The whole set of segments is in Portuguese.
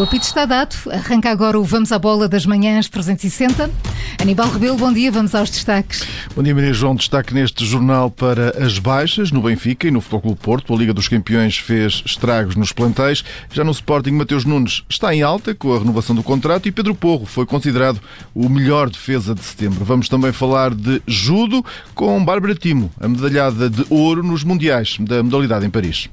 o apito está dado. Arranca agora o Vamos à Bola das Manhãs 360. Aníbal Rebelo, bom dia. Vamos aos destaques. Bom dia, Maria João. Destaque neste jornal para as baixas no Benfica e no Futebol Clube Porto. A Liga dos Campeões fez estragos nos plantéis. Já no Sporting, Mateus Nunes está em alta com a renovação do contrato e Pedro Porro foi considerado o melhor defesa de setembro. Vamos também falar de judo com Bárbara Timo, a medalhada de ouro nos Mundiais da modalidade em Paris.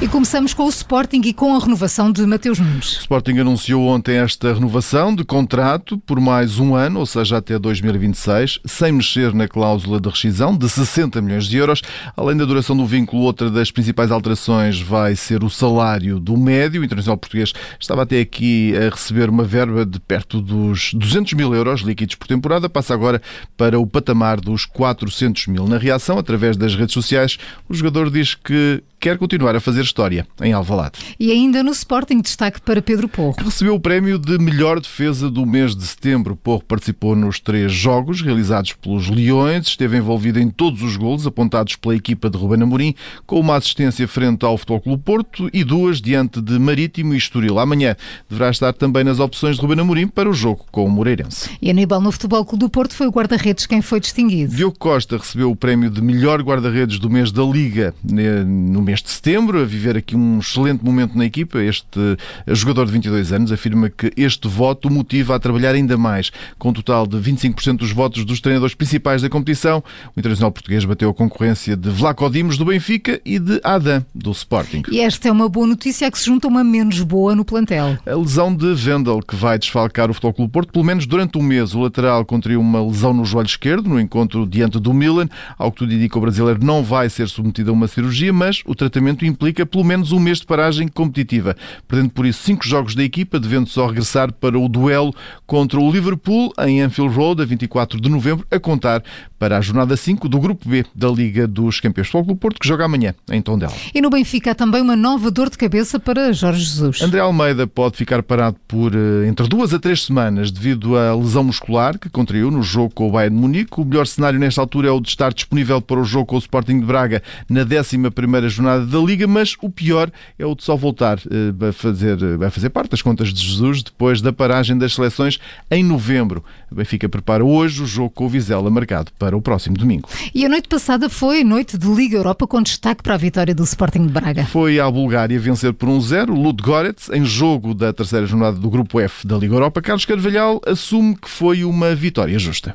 E começamos com o Sporting e com a renovação de Mateus Nunes. O Sporting anunciou ontem esta renovação de contrato por mais um ano, ou seja, até 2026, sem mexer na cláusula de rescisão de 60 milhões de euros. Além da duração do vínculo, outra das principais alterações vai ser o salário do médio. O Internacional Português estava até aqui a receber uma verba de perto dos 200 mil euros líquidos por temporada, passa agora para o patamar dos 400 mil. Na reação, através das redes sociais, o jogador diz que quer continuar a fazer história em Alvalade. E ainda no Sporting, destaque para Pedro Porro. Recebeu o prémio de melhor defesa do mês de setembro. Porro participou nos três jogos realizados pelos Leões, esteve envolvido em todos os golos apontados pela equipa de Ruben Amorim, com uma assistência frente ao Futebol Clube Porto e duas diante de Marítimo e Estoril. Amanhã deverá estar também nas opções de Ruben Amorim para o jogo com o Moreirense. E Aníbal, no Futebol Clube do Porto, foi o guarda-redes quem foi distinguido. Diogo Costa recebeu o prémio de melhor guarda-redes do mês da Liga no mês de setembro, a viver aqui um excelente momento na equipa. Este jogador de 22 anos afirma que este voto o motiva a trabalhar ainda mais. Com um total de 25% dos votos dos treinadores principais da competição, o internacional português bateu a concorrência de Vlaco Dimos, do Benfica, e de Adam, do Sporting. E esta é uma boa notícia que se junta uma menos boa no plantel. A lesão de Vendel, que vai desfalcar o Futebol Clube Porto, pelo menos durante um mês. O lateral contraiu uma lesão no joelho esquerdo, no encontro diante do Milan. Ao que tudo indica, o brasileiro não vai ser submetido a uma cirurgia, mas o tratamento implica pelo menos um mês de paragem competitiva, perdendo por isso cinco jogos da equipa, devendo só regressar para o duelo contra o Liverpool em Anfield Road a 24 de novembro, a contar para a jornada 5 do Grupo B da Liga dos Campeões. Futebol Clube Porto, que joga amanhã em Tondela. E no Benfica há também uma nova dor de cabeça para Jorge Jesus. André Almeida pode ficar parado por eh, entre duas a três semanas devido à lesão muscular que contraiu no jogo com o Bayern de Munique. O melhor cenário nesta altura é o de estar disponível para o jogo com o Sporting de Braga na 11ª jornada da Liga, mas o pior é o de só voltar eh, a fazer, a fazer parte das contas de Jesus depois da paragem das seleções em novembro. O Benfica prepara hoje o jogo com o Vizela marcado para o próximo domingo. E a noite passada foi noite de Liga Europa com destaque para a vitória do Sporting de Braga. Foi à Bulgária vencer por 1-0 um Ludogorets em jogo da terceira jornada do Grupo F da Liga Europa. Carlos Carvalhal assume que foi uma vitória justa.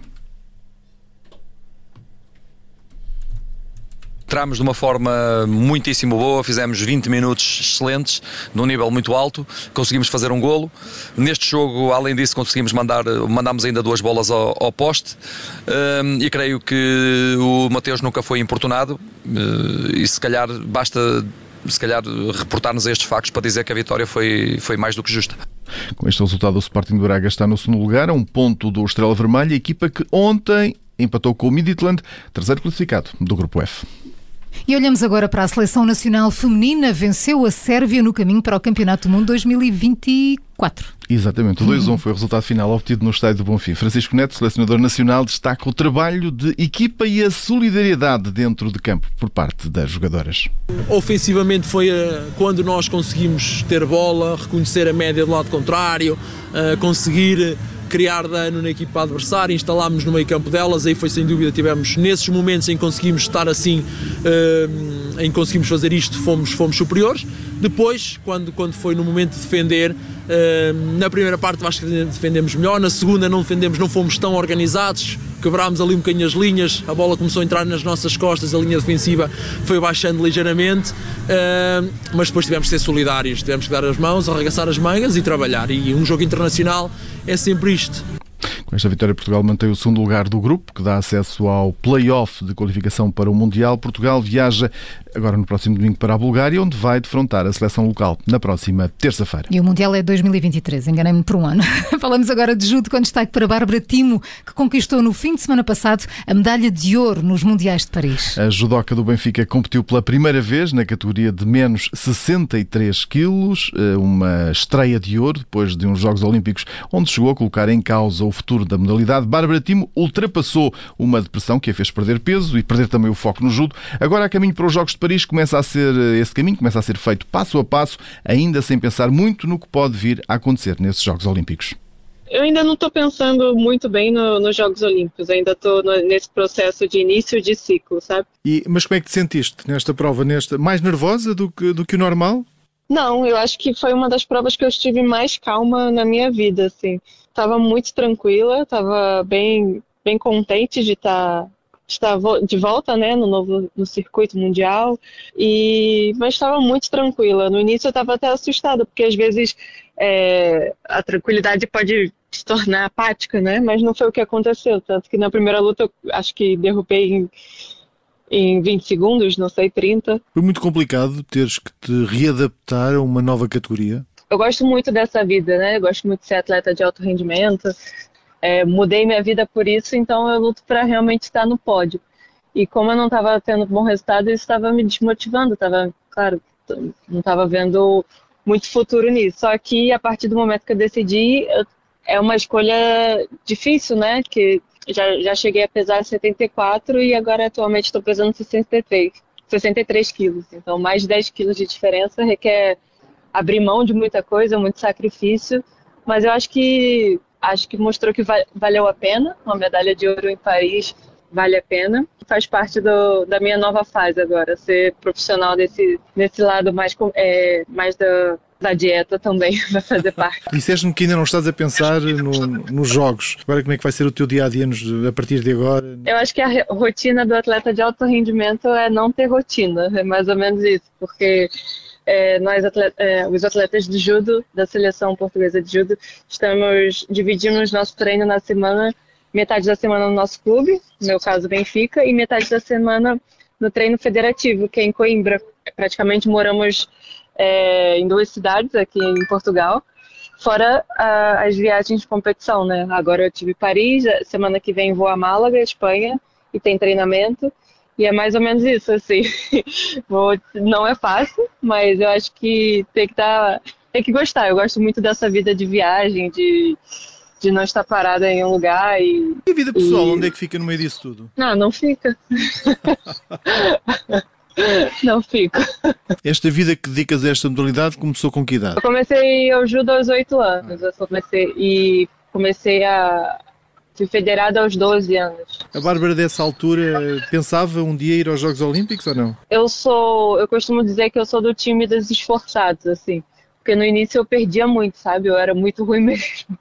Entramos de uma forma muitíssimo boa, fizemos 20 minutos excelentes, num nível muito alto, conseguimos fazer um golo. Neste jogo, além disso, conseguimos mandar, mandámos ainda duas bolas ao, ao poste um, e creio que o Mateus nunca foi importunado uh, e se calhar basta se calhar reportar-nos a estes factos para dizer que a vitória foi, foi mais do que justa. Com este resultado, o Sporting de Braga está no segundo lugar, a um ponto do Estrela Vermelha, equipa que ontem empatou com o Midtjylland, terceiro classificado do Grupo F. E olhamos agora para a seleção nacional feminina. Venceu a Sérvia no caminho para o Campeonato do Mundo 2024. Exatamente, o 2-1 foi o resultado final obtido no estádio do Bonfim. Francisco Neto, selecionador nacional, destaca o trabalho de equipa e a solidariedade dentro de campo por parte das jogadoras. Ofensivamente foi eh, quando nós conseguimos ter bola, reconhecer a média do lado contrário, eh, conseguir criar dano na equipa adversária, instalámos no meio campo delas, aí foi sem dúvida, tivemos nesses momentos em que conseguimos estar assim, uh, em que conseguimos fazer isto, fomos, fomos superiores. Depois, quando, quando foi no momento de defender, uh, na primeira parte acho que defendemos melhor, na segunda não defendemos, não fomos tão organizados, quebrámos ali um bocadinho as linhas, a bola começou a entrar nas nossas costas, a linha defensiva foi baixando ligeiramente, uh, mas depois tivemos que ser solidários, tivemos que dar as mãos, arregaçar as mangas e trabalhar. E um jogo internacional é sempre isto. Com esta vitória, Portugal mantém o segundo lugar do grupo, que dá acesso ao play-off de qualificação para o Mundial. Portugal viaja agora no próximo domingo para a Bulgária, onde vai defrontar a seleção local na próxima terça-feira. E o Mundial é 2023, enganei-me por um ano. Falamos agora de judo com destaque para Bárbara Timo, que conquistou no fim de semana passado a medalha de ouro nos Mundiais de Paris. A judoca do Benfica competiu pela primeira vez na categoria de menos 63 quilos, eh, uma estreia de ouro depois de uns Jogos Olímpicos onde chegou a colocar em causa o futuro da modalidade. Bárbara Timo ultrapassou uma depressão que a fez perder peso e perder também o foco no judo. Agora, a caminho para os Jogos de Paris, começa a ser esse caminho, começa a ser feito passo a passo, ainda sem pensar muito no que pode vir a acontecer nesses Jogos Olímpicos. Eu ainda não estou pensando muito bem no, nos Jogos Olímpicos, ainda estou nesse processo de início de ciclo, sabe? E, mas como é que te sentiste nesta prova? Nesta, mais nervosa do que, do que o normal? Não, eu acho que foi uma das provas que eu estive mais calma na minha vida, assim. Tava muito tranquila, tava bem, bem contente de estar tá, estar de volta, né, no novo no circuito mundial. E mas estava muito tranquila. No início eu estava até assustada, porque às vezes é, a tranquilidade pode se tornar apática, né? Mas não foi o que aconteceu. Tanto que na primeira luta eu acho que derrubei em em 20 segundos, não sei, 30. Foi muito complicado teres que te readaptar a uma nova categoria? Eu gosto muito dessa vida, né? Eu gosto muito de ser atleta de alto rendimento. É, mudei minha vida por isso, então eu luto para realmente estar no pódio. E como eu não estava tendo bom resultado, isso estava me desmotivando. Tava, claro, não estava vendo muito futuro nisso. Só que a partir do momento que eu decidi, é uma escolha difícil, né? Que já, já cheguei a pesar 74 e agora atualmente estou pesando 63, 63 quilos. Então, mais de 10 quilos de diferença requer abrir mão de muita coisa, muito sacrifício. Mas eu acho que acho que mostrou que valeu a pena. Uma medalha de ouro em Paris vale a pena. Faz parte do, da minha nova fase agora, ser profissional desse, nesse lado mais, é, mais da, da dieta também vai fazer parte. Disseste-me que ainda não estás a pensar no, nos jogos. Agora como é que vai ser o teu dia a dia a partir de agora? Eu acho que a rotina do atleta de alto rendimento é não ter rotina, é mais ou menos isso, porque é, nós atleta, é, os atletas de judo da seleção portuguesa de judo estamos dividindo nosso treino na semana metade da semana no nosso clube, no meu caso Benfica, e metade da semana no treino federativo, que é em Coimbra. Praticamente moramos é, em duas cidades aqui em Portugal, fora a, as viagens de competição, né? Agora eu tive Paris, semana que vem vou a Málaga, Espanha, e tem treinamento. E é mais ou menos isso, assim. vou, não é fácil, mas eu acho que tem que estar, tá, tem que gostar. Eu gosto muito dessa vida de viagem, de de não estar parada em um lugar e. E a vida pessoal, e... onde é que fica no meio disso tudo? Não, não fica. não fica. Esta vida que dedicas a esta modalidade começou com que idade? Eu comecei ao judo aos 8 anos. Eu comecei e comecei a. Fui federada aos 12 anos. A Bárbara, dessa altura, pensava um dia ir aos Jogos Olímpicos ou não? Eu sou. Eu costumo dizer que eu sou do time dos esforçados, assim. Porque no início eu perdia muito, sabe? Eu era muito ruim mesmo.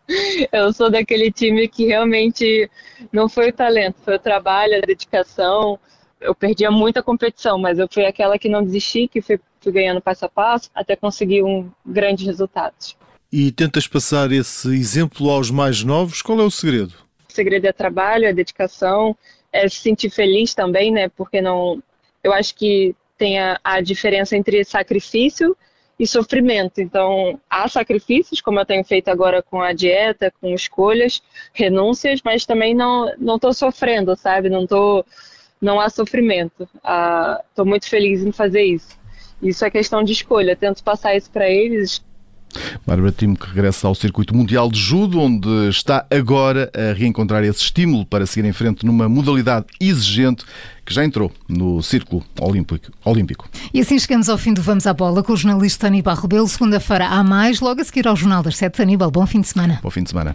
Eu sou daquele time que realmente não foi o talento, foi o trabalho, a dedicação. Eu perdia muita competição, mas eu fui aquela que não desisti, que fui, fui ganhando passo a passo até conseguir um grandes resultados. E tentas passar esse exemplo aos mais novos? Qual é o segredo? O segredo é trabalho, é dedicação, é se sentir feliz também, né? Porque não. Eu acho que tem a, a diferença entre sacrifício e sofrimento. Então, há sacrifícios, como eu tenho feito agora com a dieta, com escolhas, renúncias, mas também não não estou sofrendo, sabe? Não tô, não há sofrimento. Estou ah, muito feliz em fazer isso. Isso é questão de escolha. Tento passar isso para eles Bárbara Timo que regressa ao circuito mundial de judo, onde está agora a reencontrar esse estímulo para seguir em frente numa modalidade exigente que já entrou no círculo olímpico. E assim chegamos ao fim do Vamos à Bola com o jornalista Aníbal Rebelo. Segunda-feira há mais, logo a seguir ao Jornal das Sete. Aníbal, bom fim de semana. Bom fim de semana.